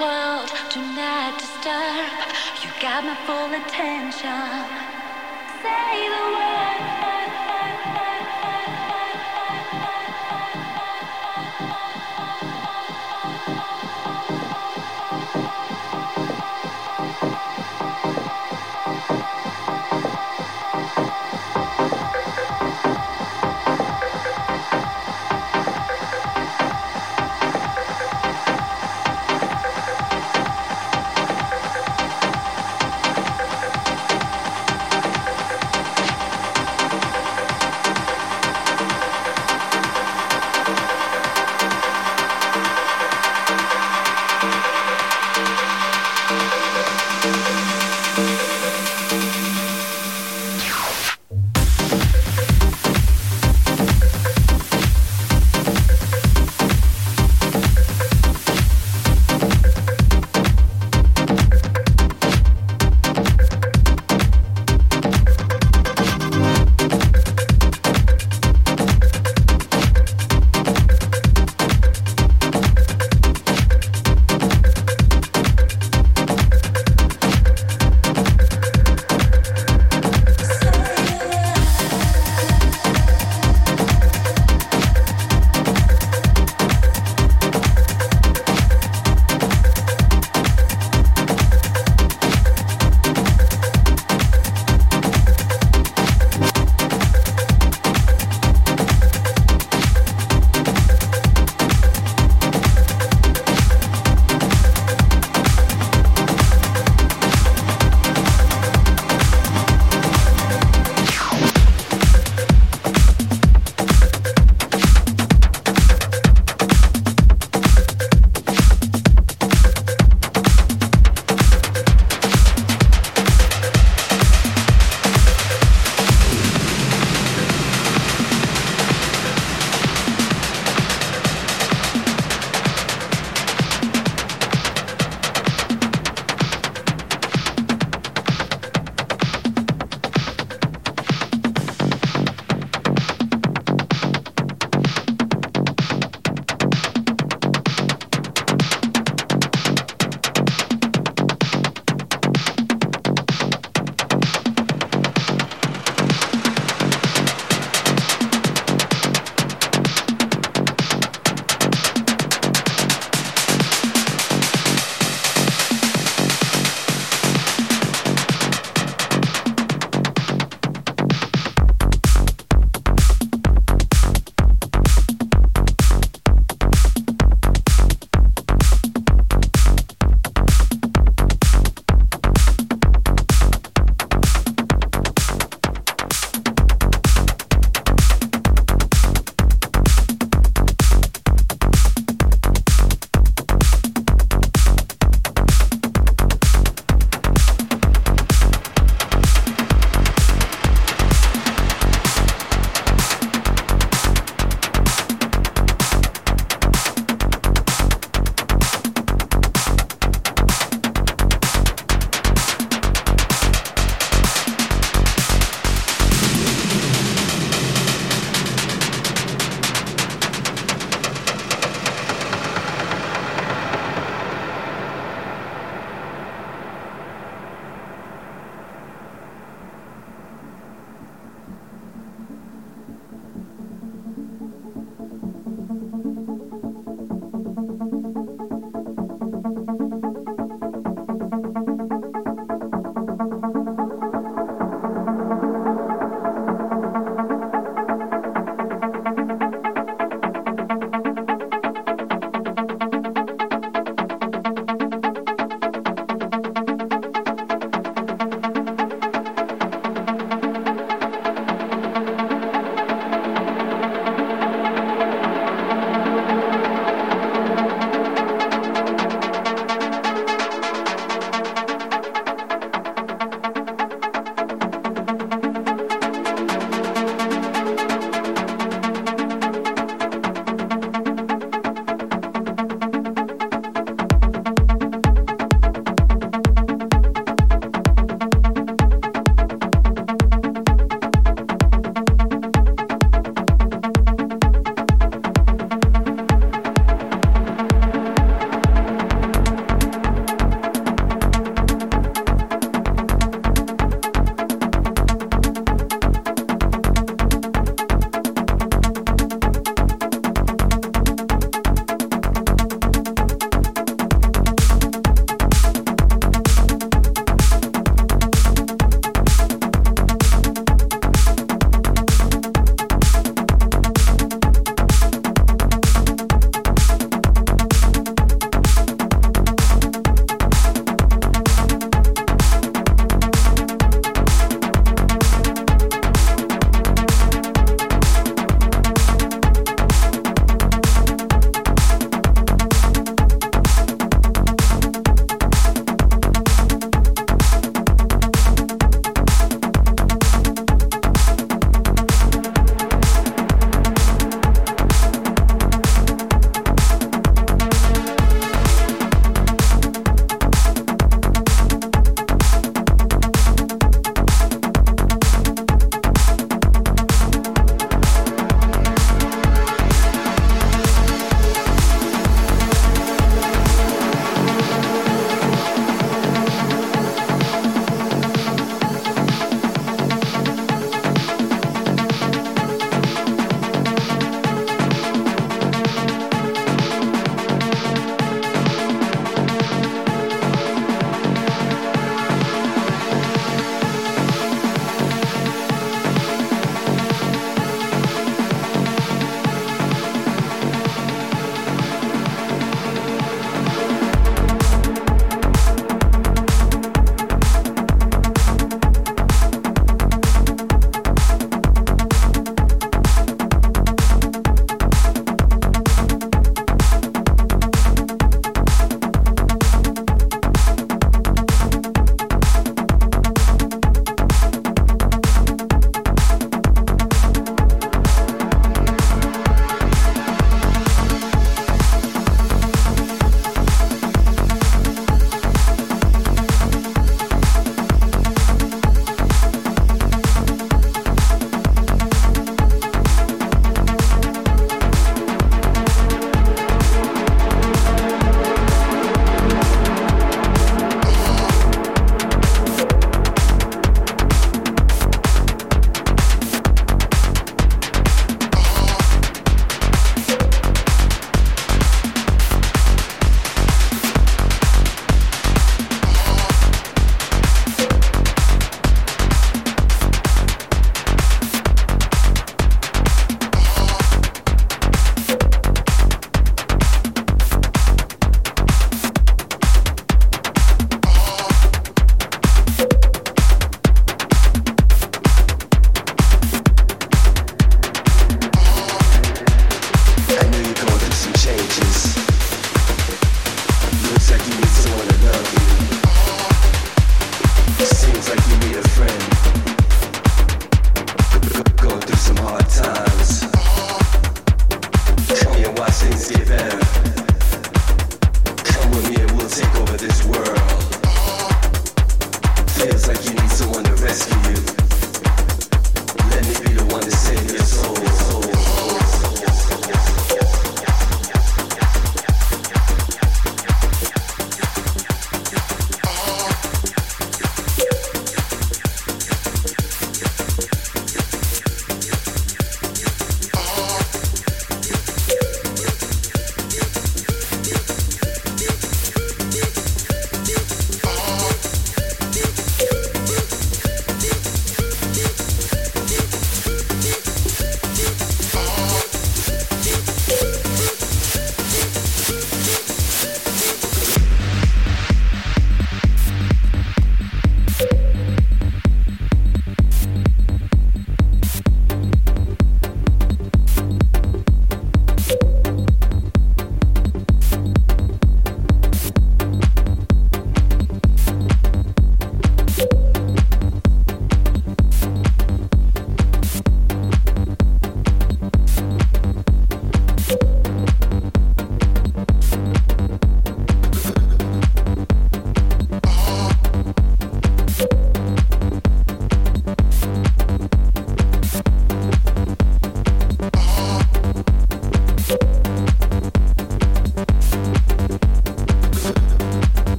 World, do not disturb. You got my full attention. Say the word.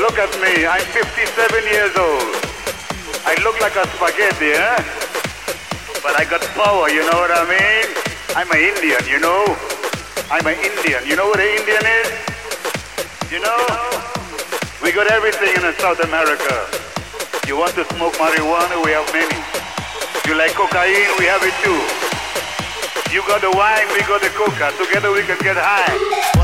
Look at me. I'm 57 years old. I look like a spaghetti, eh? But I got power, you know what I mean? I'm an Indian, you know? I'm an Indian. You know what an Indian is? You know? We got everything in South America. You want to smoke marijuana? We have many. You like cocaine? We have it too. You got the wine, we got the coca. Together we can get high.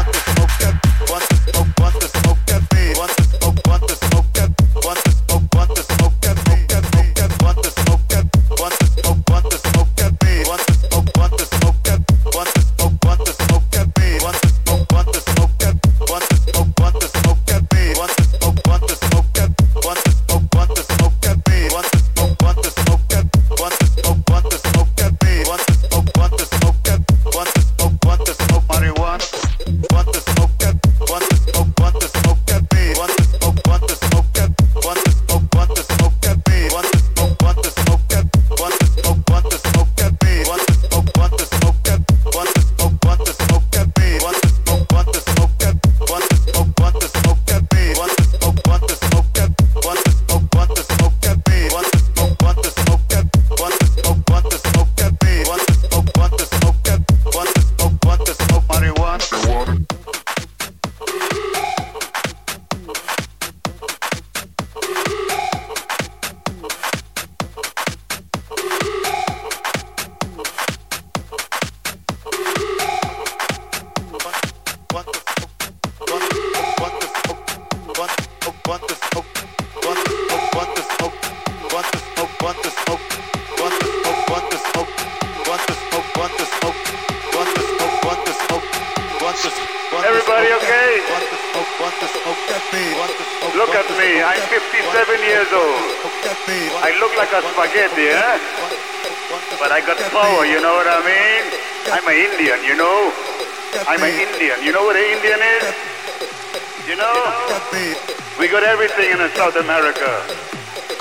We got everything in South America.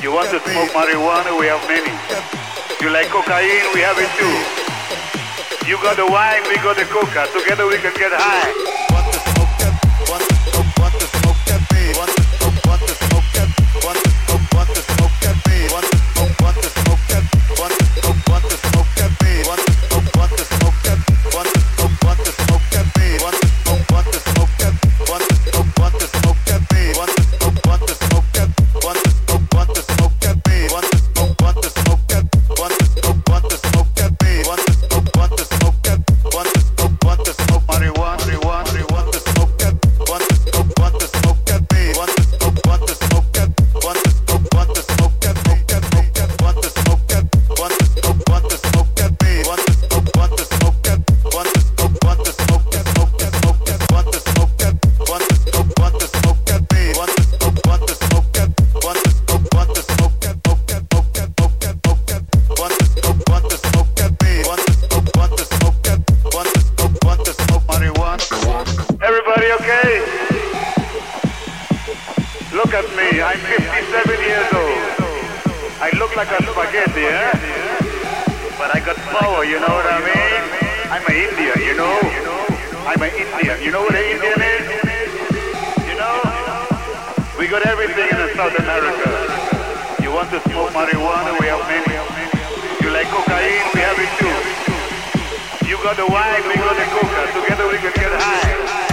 You want to smoke marijuana? We have many. You like cocaine? We have it too. You got the wine, we got the coca. Together we can get high. Got power, you know what I mean? I'm an Indian, you know? I'm an Indian. You know what an Indian is? You know? We got everything in South America. You want to smoke marijuana, we have many. You like cocaine, we have it too. You got the wine, we got the coca. Together we can get high.